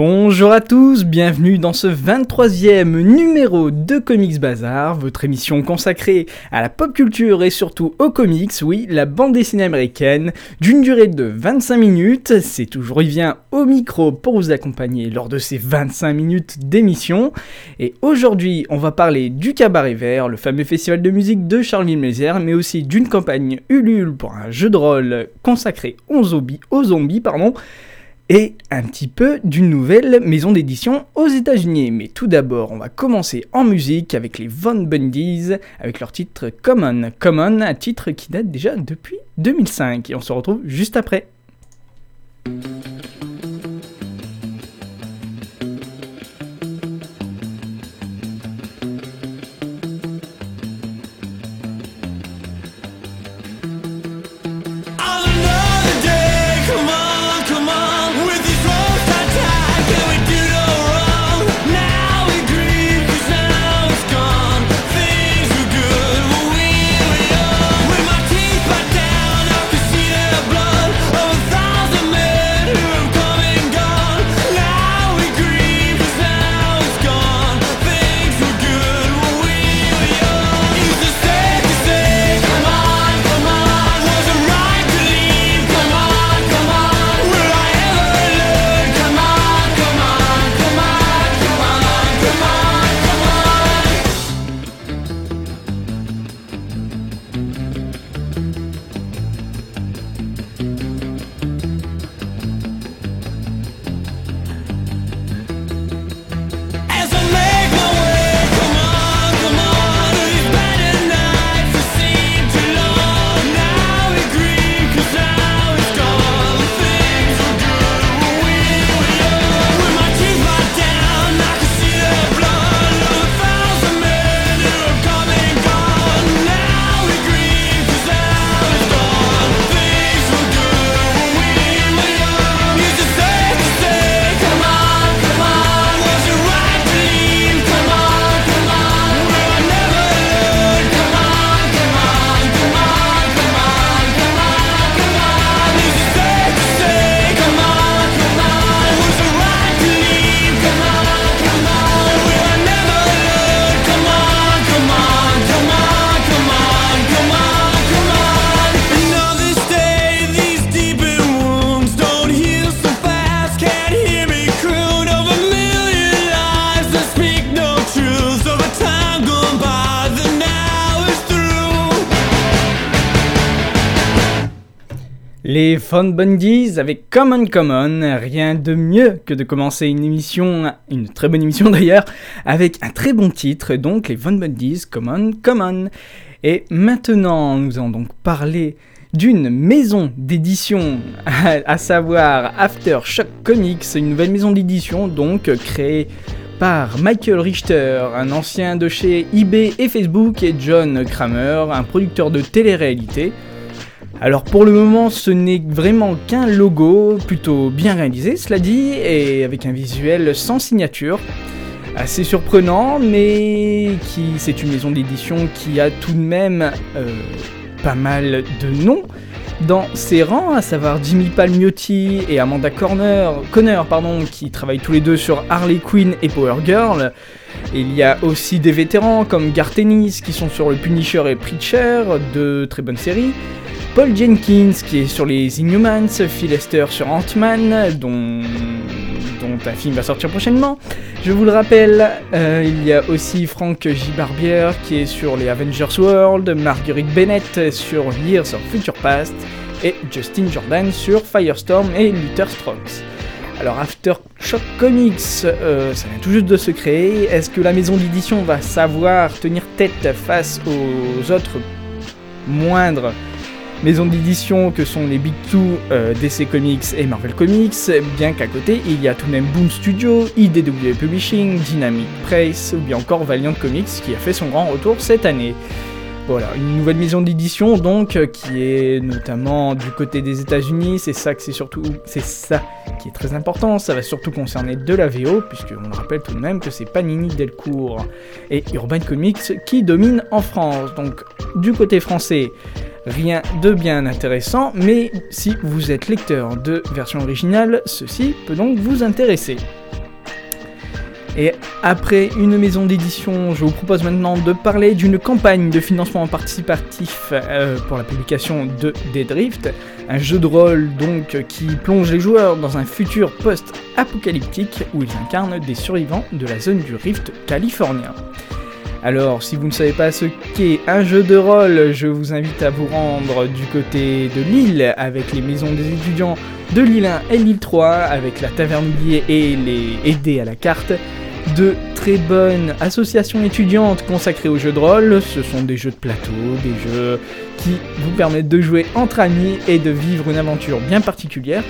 Bonjour à tous, bienvenue dans ce 23e numéro de Comics Bazar, votre émission consacrée à la pop culture et surtout aux comics, oui, la bande dessinée américaine, d'une durée de 25 minutes, c'est toujours vient au micro pour vous accompagner lors de ces 25 minutes d'émission, et aujourd'hui on va parler du Cabaret Vert, le fameux festival de musique de Charlie Mézières, mais aussi d'une campagne Ulule pour un jeu de rôle consacré aux zombies, aux zombies pardon, et un petit peu d'une nouvelle maison d'édition aux États-Unis. Mais tout d'abord, on va commencer en musique avec les Von Bundys avec leur titre Common. Common, un titre qui date déjà depuis 2005 et on se retrouve juste après. Von Bundys avec Common Common, rien de mieux que de commencer une émission, une très bonne émission d'ailleurs, avec un très bon titre, donc les Von Bundys Common Common. Et maintenant, nous allons donc parler d'une maison d'édition, à, à savoir Aftershock Comics, une nouvelle maison d'édition donc créée par Michael Richter, un ancien de chez eBay et Facebook, et John Kramer, un producteur de télé-réalité. Alors pour le moment, ce n'est vraiment qu'un logo plutôt bien réalisé, cela dit, et avec un visuel sans signature. Assez surprenant, mais qui c'est une maison d'édition qui a tout de même euh, pas mal de noms dans ses rangs, à savoir Jimmy Palmiotti et Amanda Corner, qui travaillent tous les deux sur Harley Quinn et Power Girl. Il y a aussi des vétérans comme Garth Ennis qui sont sur le Punisher et Preacher, deux très bonnes séries. Paul Jenkins qui est sur les Inhumans, Phil Lester sur Ant-Man, dont, dont un film va sortir prochainement. Je vous le rappelle, euh, il y a aussi Frank J. Barbier qui est sur les Avengers World, Marguerite Bennett sur Years of Future Past, et Justin Jordan sur Firestorm et Luther Strokes. Alors Aftershock Comics, euh, ça vient tout juste de se créer. Est-ce que la maison d'édition va savoir tenir tête face aux autres moindres maisons d'édition que sont les Big Two, euh, DC Comics et Marvel Comics, bien qu'à côté il y a tout de même Boom Studio, IDW Publishing, Dynamic Press ou bien encore Valiant Comics qui a fait son grand retour cette année. Voilà, une nouvelle maison d'édition donc euh, qui est notamment du côté des États-Unis. C'est ça que c'est surtout, c'est ça qui est très important. Ça va surtout concerner de la VO puisque on le rappelle tout de même que c'est Panini Delcourt et Urban Comics qui dominent en France. Donc du côté français, rien de bien intéressant, mais si vous êtes lecteur de version originale, ceci peut donc vous intéresser. Et après une maison d'édition, je vous propose maintenant de parler d'une campagne de financement participatif euh, pour la publication de Dead Drift, un jeu de rôle donc qui plonge les joueurs dans un futur post-apocalyptique où ils incarnent des survivants de la zone du Rift californien. Alors, si vous ne savez pas ce qu'est un jeu de rôle, je vous invite à vous rendre du côté de Lille avec les maisons des étudiants de Lille 1 et Lille 3 avec la taverne oubliée et les aidés à la carte. De très bonnes associations étudiantes consacrées aux jeux de rôle. Ce sont des jeux de plateau, des jeux qui vous permettent de jouer entre amis et de vivre une aventure bien particulière.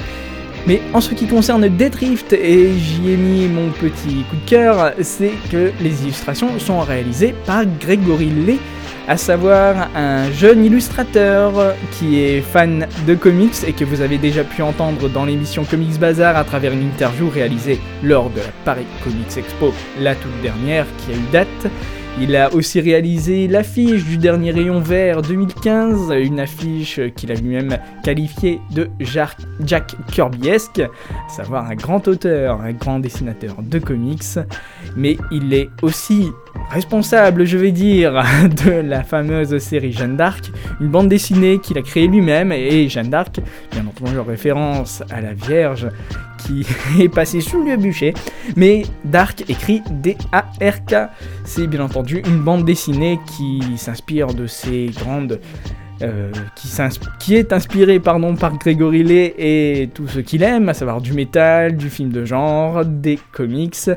Mais en ce qui concerne Dead Rift, et j'y ai mis mon petit coup de cœur, c'est que les illustrations sont réalisées par Grégory Lay, à savoir un jeune illustrateur qui est fan de comics et que vous avez déjà pu entendre dans l'émission Comics Bazar à travers une interview réalisée lors de la Paris Comics Expo, la toute dernière qui a eu date. Il a aussi réalisé l'affiche du dernier rayon vert 2015, une affiche qu'il a lui-même qualifiée de Jack, Kirbyesque, à savoir un grand auteur, un grand dessinateur de comics, mais il est aussi responsable, je vais dire, de la fameuse série Jeanne d'Arc, une bande dessinée qu'il a créée lui-même, et Jeanne d'Arc, bien entendu en référence à la Vierge qui est passée sous le bûcher, mais Dark écrit D-A-R-K. C'est bien entendu une bande dessinée qui s'inspire de ces grandes euh, qui, est inspiré pardon, par Grégory Lay et tout ce qu'il aime, à savoir du métal, du film de genre, des comics,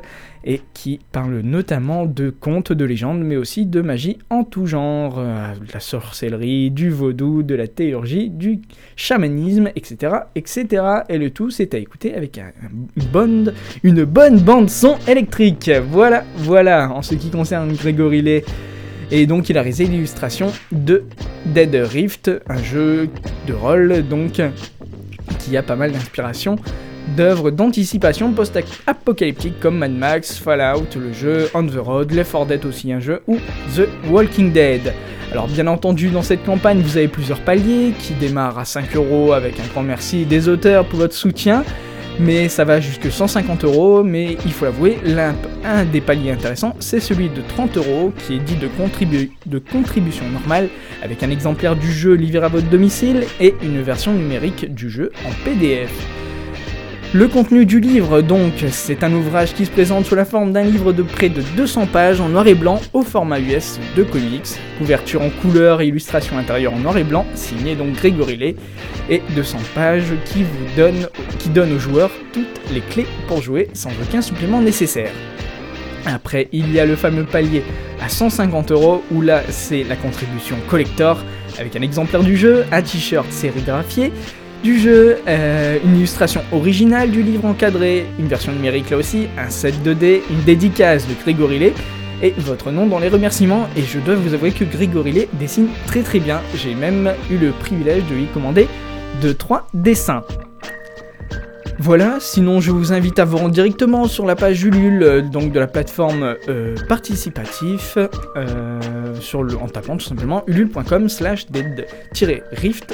et qui parle notamment de contes, de légendes, mais aussi de magie en tout genre, euh, de la sorcellerie, du vaudou, de la théurgie, du chamanisme, etc., etc. Et le tout, c'est à écouter avec un- une bonne, une bonne bande son électrique. Voilà, voilà, en ce qui concerne Grégory Lay. Et donc il a réalisé l'illustration de Dead Rift, un jeu de rôle donc qui a pas mal d'inspiration d'œuvres d'anticipation post-apocalyptique comme Mad Max, Fallout, le jeu On the Road, Left 4 Dead aussi un jeu, ou The Walking Dead. Alors bien entendu dans cette campagne vous avez plusieurs paliers qui démarrent à 5 euros avec un grand merci des auteurs pour votre soutien mais ça va jusque 150 euros, mais il faut l'avouer, l'un un des paliers intéressants, c'est celui de 30 euros, qui est dit de, contribu- de contribution normale, avec un exemplaire du jeu livré à votre domicile et une version numérique du jeu en PDF. Le contenu du livre, donc, c'est un ouvrage qui se présente sous la forme d'un livre de près de 200 pages en noir et blanc au format US de comics, couverture en couleur et illustration intérieure en noir et blanc, signé donc Grégory Lay, et 200 pages qui vous donnent, qui donnent aux joueurs toutes les clés pour jouer sans aucun supplément nécessaire. Après, il y a le fameux palier à 150 euros où là c'est la contribution collector avec un exemplaire du jeu, un t-shirt sérigraphié du jeu, euh, une illustration originale du livre encadré, une version numérique là aussi, un set 2D, une dédicace de Grégory Lay et votre nom dans les remerciements. Et je dois vous avouer que Grégory Lay dessine très très bien. J'ai même eu le privilège de lui commander 2-3 dessins. Voilà, sinon je vous invite à vous rendre directement sur la page Ulule, euh, donc de la plateforme euh, participatif, euh, sur en tapant tout simplement ulule.com slash dead-rift.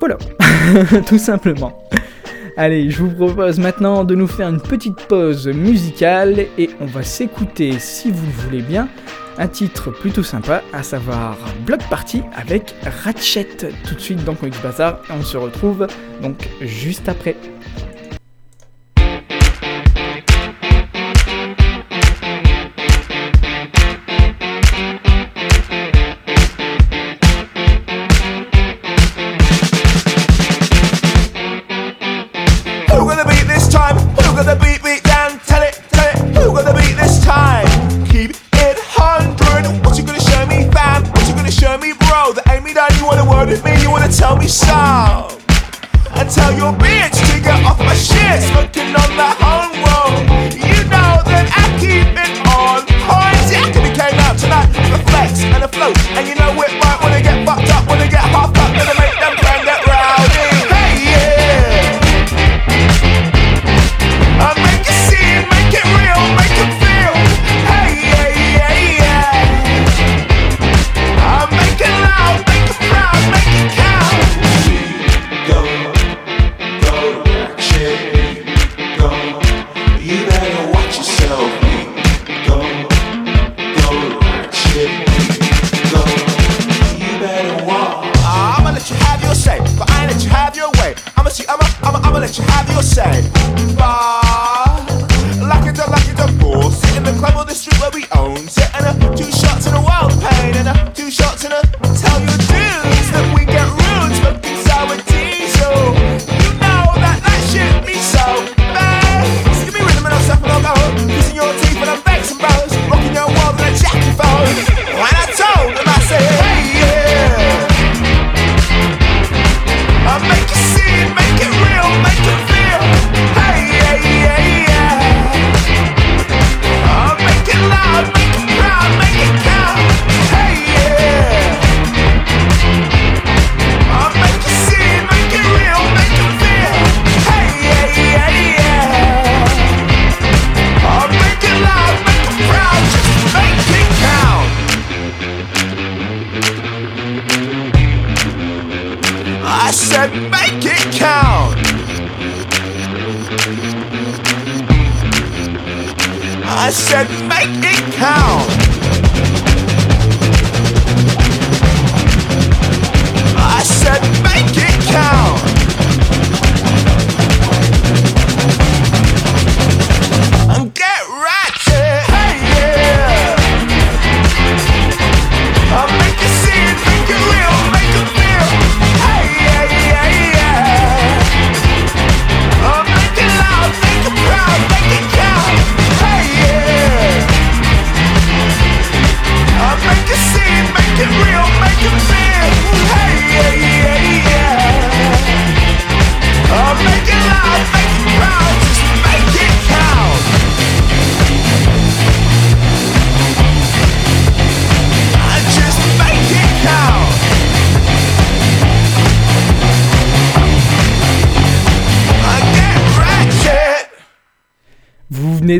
Voilà, tout simplement. Allez, je vous propose maintenant de nous faire une petite pause musicale et on va s'écouter, si vous le voulez bien, un titre plutôt sympa, à savoir Block Party avec Ratchet tout de suite dans Comics Bazar et on se retrouve donc juste après. me that you wanna word with me, you wanna tell me some. I tell your bitch to get off my shit, smoking on the home road. You know that I keep it on point. I could be came out tonight with a flex and a float, and you know it right on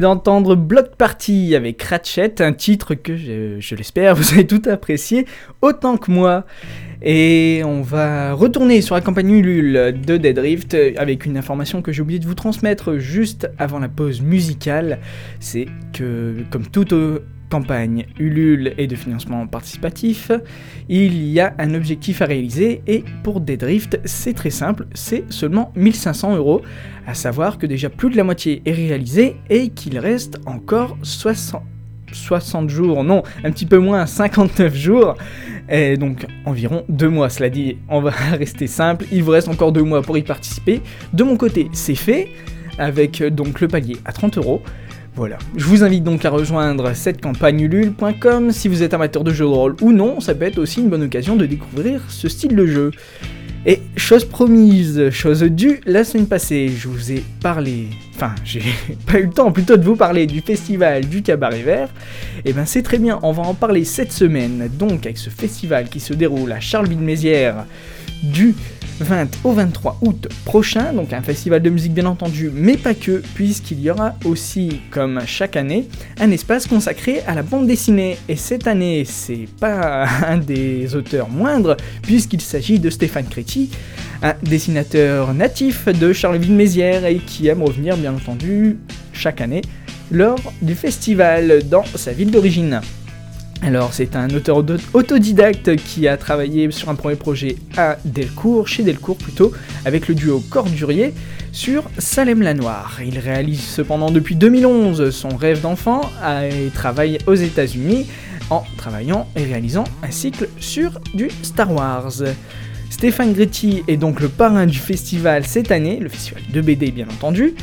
d'entendre Block Party avec Ratchet, un titre que je, je l'espère vous avez tout apprécié autant que moi. Et on va retourner sur la campagne Ulule de Dead Rift avec une information que j'ai oublié de vous transmettre juste avant la pause musicale. C'est que, comme toute euh, campagne Ulule et de financement participatif, il y a un objectif à réaliser et pour Dead Rift, c'est très simple, c'est seulement 1500 euros. À savoir que déjà plus de la moitié est réalisé et qu'il reste encore 60, 60 jours, non, un petit peu moins, 59 jours, et donc environ 2 mois. Cela dit, on va rester simple, il vous reste encore 2 mois pour y participer. De mon côté, c'est fait, avec donc le palier à 30 euros. Voilà. Je vous invite donc à rejoindre cette campagne ulule.com si vous êtes amateur de jeux de rôle ou non, ça peut être aussi une bonne occasion de découvrir ce style de jeu. Et chose promise, chose due, la semaine passée, je vous ai parlé, enfin, j'ai pas eu le temps plutôt de vous parler du festival du Cabaret Vert. Et ben c'est très bien, on va en parler cette semaine, donc avec ce festival qui se déroule à Charleville-Mézières du 20 au 23 août prochain, donc un festival de musique bien entendu, mais pas que, puisqu'il y aura aussi, comme chaque année, un espace consacré à la bande dessinée. Et cette année, c'est pas un des auteurs moindres, puisqu'il s'agit de Stéphane Créti, un dessinateur natif de Charleville-Mézières et qui aime revenir bien entendu chaque année lors du festival dans sa ville d'origine. Alors, c'est un auteur auto- autodidacte qui a travaillé sur un premier projet à Delcourt, chez Delcourt plutôt, avec le duo Cordurier sur Salem la Noire. Il réalise cependant depuis 2011 son rêve d'enfant et travaille aux États-Unis en travaillant et réalisant un cycle sur du Star Wars. Stéphane Gretti est donc le parrain du festival cette année, le festival de BD bien entendu,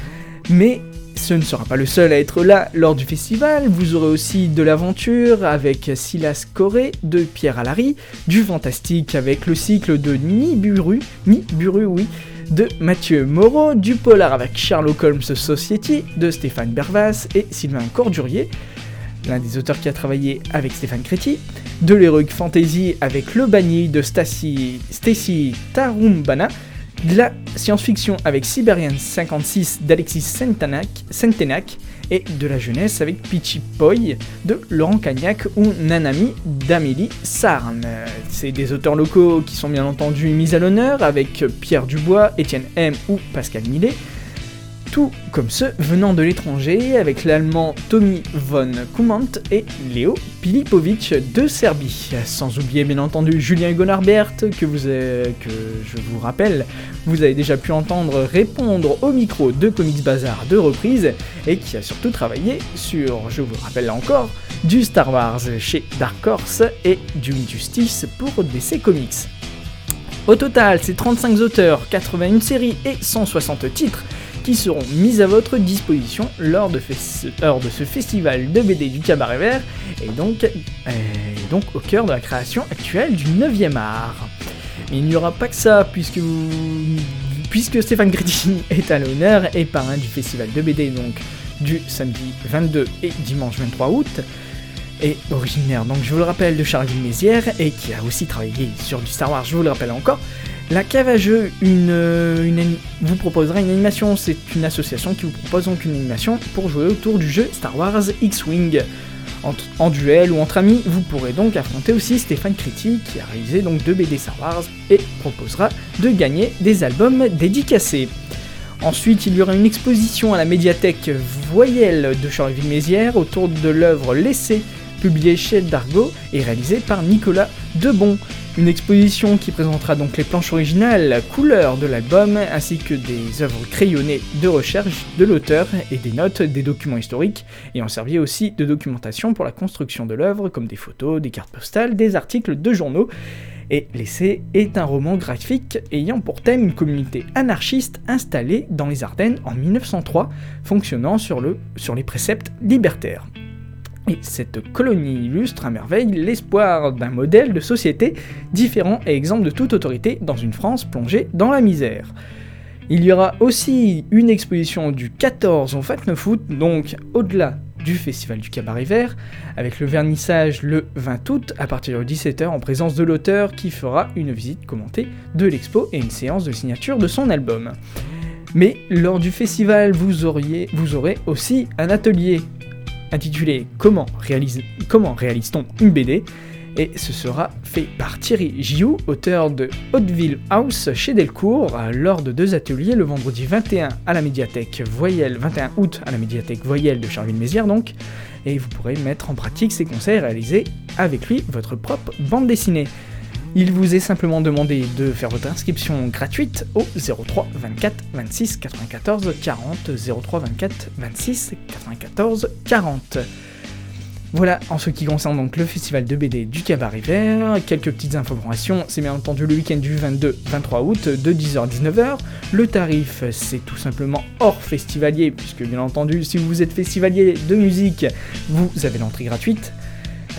mais ce ne sera pas le seul à être là lors du festival, vous aurez aussi de l'aventure avec Silas Coré de Pierre Alary, du fantastique avec le cycle de Niburu, Niburu oui, de Mathieu Moreau, du polar avec Sherlock Holmes Society de Stéphane Bervas et Sylvain Cordurier, l'un des auteurs qui a travaillé avec Stéphane Créti, de l'Heroic Fantasy avec Le Bagny de Stacy, Stacy Tarumbana, de la science-fiction avec Siberian 56 d'Alexis Sentenac et de la jeunesse avec Pichi Poi de Laurent Cagnac ou Nanami d'Amélie Sarn. C'est des auteurs locaux qui sont bien entendu mis à l'honneur avec Pierre Dubois, Étienne M ou Pascal Millet, tout comme ceux venant de l'étranger avec l'allemand Tommy von Kumant et Léo Pilipovic de Serbie. Sans oublier bien entendu Julien Gonarbert que, vous avez- que je vous rappelle, vous avez déjà pu entendre répondre au micro de Comics Bazar de reprise et qui a surtout travaillé sur, je vous rappelle encore, du Star Wars chez Dark Horse et du Injustice pour DC Comics. Au total, c'est 35 auteurs, 81 séries et 160 titres qui seront mis à votre disposition lors de, lors de ce festival de BD du Cabaret Vert et donc, euh, donc au cœur de la création actuelle du 9e art. Mais il n'y aura pas que ça, puisque, vous, puisque Stéphane Grétini est à l'honneur et parrain du festival de BD donc du samedi 22 et dimanche 23 août, et originaire, donc je vous le rappelle, de Charleville-Mézières et qui a aussi travaillé sur du Star Wars, je vous le rappelle encore. La cave à jeu euh, vous proposera une animation. C'est une association qui vous propose donc une animation pour jouer autour du jeu Star Wars X-Wing. En, duel ou entre amis, vous pourrez donc affronter aussi Stéphane Critti qui a réalisé donc deux BD Star Wars et proposera de gagner des albums dédicacés. Ensuite, il y aura une exposition à la médiathèque Voyelle de Charleville-Mézières autour de l'œuvre L'essai, publiée chez Dargo et réalisée par Nicolas Debon. Une exposition qui présentera donc les planches originales, couleurs de l'album, ainsi que des œuvres crayonnées de recherche de l'auteur et des notes, des documents historiques, ayant servi aussi de documentation pour la construction de l'œuvre, comme des photos, des cartes postales, des articles de journaux. Et L'essai est un roman graphique ayant pour thème une communauté anarchiste installée dans les Ardennes en 1903, fonctionnant sur, le, sur les préceptes libertaires. Et cette colonie illustre à merveille l'espoir d'un modèle de société différent et exempt de toute autorité dans une France plongée dans la misère. Il y aura aussi une exposition du 14 au 29 août, donc au-delà du Festival du Cabaret Vert, avec le vernissage le 20 août à partir de 17h en présence de l'auteur qui fera une visite commentée de l'expo et une séance de signature de son album. Mais lors du festival, vous, vous aurez aussi un atelier intitulé Comment, réalise, comment réalise-t-on une BD et ce sera fait par Thierry Giou, auteur de Hauteville House chez Delcourt, lors de deux ateliers le vendredi 21 à la médiathèque Voyelle, 21 août à la médiathèque Voyelle de Charleville-Mézières donc, et vous pourrez mettre en pratique ces conseils et réaliser avec lui votre propre bande dessinée. Il vous est simplement demandé de faire votre inscription gratuite au 03 24 26 94 40 03 24 26 94 40. Voilà en ce qui concerne donc le festival de BD du Cabaret Vert. Quelques petites informations, c'est bien entendu le week-end du 22-23 août de 10h à 19h. Le tarif, c'est tout simplement hors festivalier, puisque bien entendu, si vous êtes festivalier de musique, vous avez l'entrée gratuite.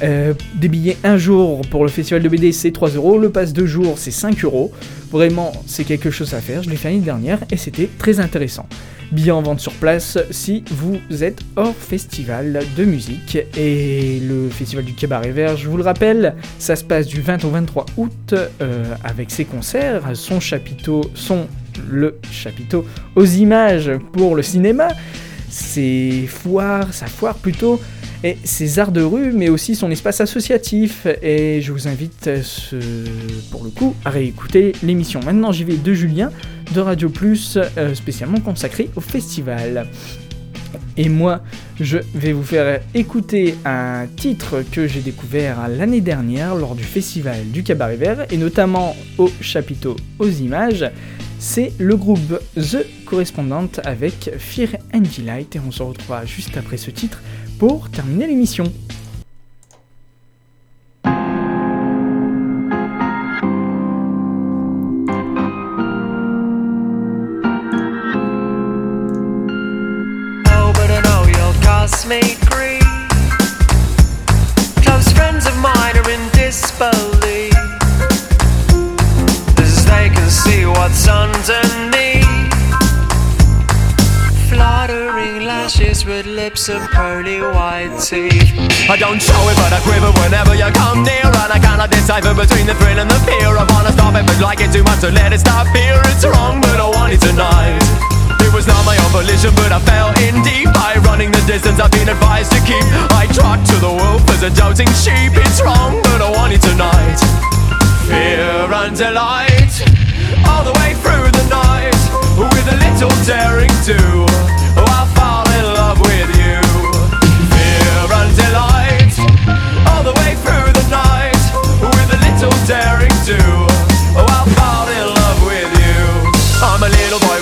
Euh, des billets un jour pour le festival de BD c'est 3 euros, le pass 2 jours c'est 5 euros. Vraiment c'est quelque chose à faire, je l'ai fait l'année dernière et c'était très intéressant. Billets en vente sur place si vous êtes hors festival de musique. Et le festival du Cabaret Vert, je vous le rappelle, ça se passe du 20 au 23 août euh, avec ses concerts, son chapiteau, son le chapiteau aux images pour le cinéma, ses foires, sa foire plutôt, et ses arts de rue, mais aussi son espace associatif. Et je vous invite, euh, pour le coup, à réécouter l'émission Maintenant j'y vais de Julien de Radio Plus, euh, spécialement consacrée au festival. Et moi, je vais vous faire écouter un titre que j'ai découvert l'année dernière lors du festival du Cabaret Vert, et notamment au chapiteau aux images. C'est le groupe The Correspondent avec Fear and Delight, et on se retrouvera juste après ce titre pour terminer l'émission. Of pearly white teeth. I don't show it, but I quiver whenever you come near. And I cannot decipher between the thrill and the fear. I wanna stop it, but like it too much, so let it stop here. It's wrong, but I want it tonight. It was not my own volition, but I fell in deep by running the distance I've been advised to keep. I trot to the wolf as a doubting sheep. It's wrong, but I want it tonight. Fear and delight, all the way through the night, with a little daring do.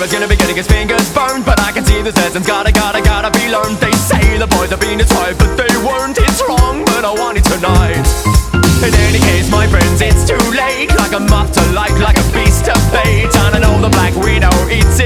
Boy gonna be getting his fingers burned, but I can see the lessons gotta, gotta, gotta be learned. They say the boys have been tried, but they weren't. It's wrong, but I want it tonight. In any case, my friends, it's too late. Like a moth to light, like a beast to bait. And I know the black widow eats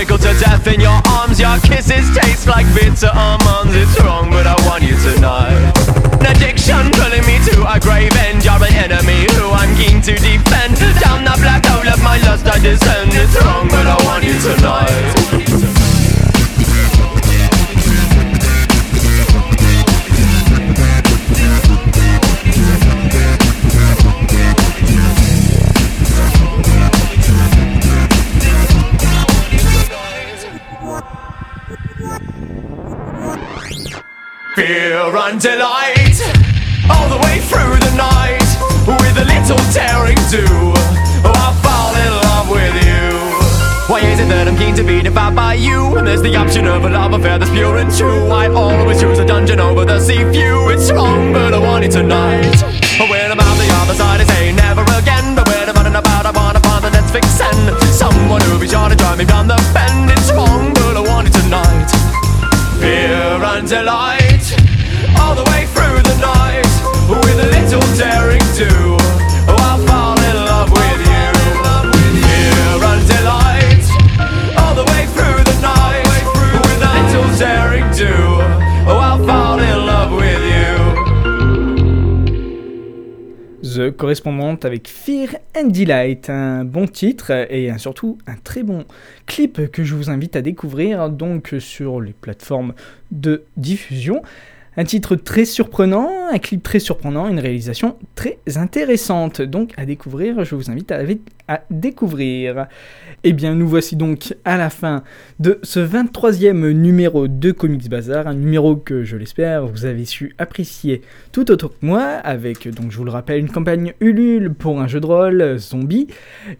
tickled to death in your arms. Your kisses taste like bitter almonds. It's wrong, but I want you tonight. An addiction pulling me to a grave end. You're an enemy who I'm keen to defend. Down the black hole of my lust I descend. Delight, all the way through the night, with a little daring do. Oh, I'll fall in love with you. Why is it that I'm keen to be devoured by you? And there's the option of a love affair that's pure and true. I always choose a dungeon over the sea view. It's wrong, but I want it tonight. Oh, when I'm out the other side, I say never again. But when I'm running about, I wanna find the next vixen. Someone who'll be sure to drive me down the bend. It's wrong, but I want it tonight. Fear and delight, Avec Fear and Delight, un bon titre et surtout un très bon clip que je vous invite à découvrir donc sur les plateformes de diffusion. Un titre très surprenant, un clip très surprenant, une réalisation très intéressante. Donc à découvrir, je vous invite à, découvrir. Eh bien, nous voici donc à la fin de ce 23e numéro de Comics Bazar, un numéro que je l'espère vous avez su apprécier tout autant que moi, avec donc je vous le rappelle une campagne Ulule pour un jeu de rôle euh, zombie,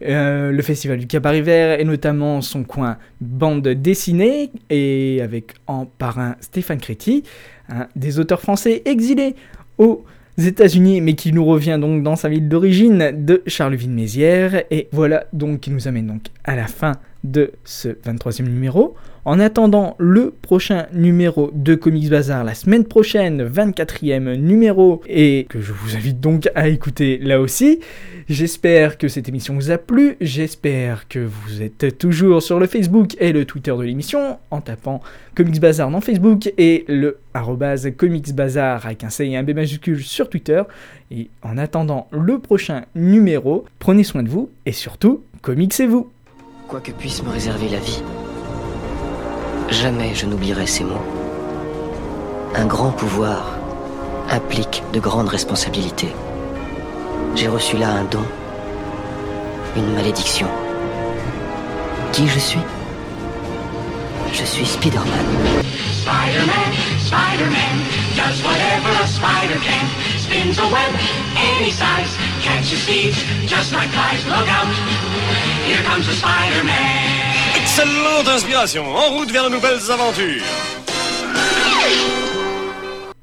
euh, le festival du Cabaret Vert et notamment son coin bande dessinée et avec en parrain Stéphane Créti, un des auteurs français exilés aux États-Unis, mais qui nous revient donc dans sa ville d'origine de Charleville-Mézières. Et voilà donc qui nous amène donc à la fin de ce 23e numéro. En attendant le prochain numéro de Comics Bazar la semaine prochaine, 24e numéro, et que je vous invite donc à écouter là aussi. J'espère que cette émission vous a plu, j'espère que vous êtes toujours sur le Facebook et le Twitter de l'émission en tapant Comics Bazar dans Facebook et le arrobase Comics Bazar avec un C et un B majuscule sur Twitter. Et en attendant le prochain numéro, prenez soin de vous et surtout, comicsez-vous Quoi que puisse me réserver la vie, jamais je n'oublierai ces mots. Un grand pouvoir implique de grandes responsabilités. J'ai reçu là un don, une malédiction. Qui je suis? Je suis Spider-Man. Spider-Man, Spider-Man, does whatever a spider can. Spins a web any size, catches thieves just like flies. Look out, here comes the Spider-Man. Excellente inspiration, en route vers de nouvelles aventures.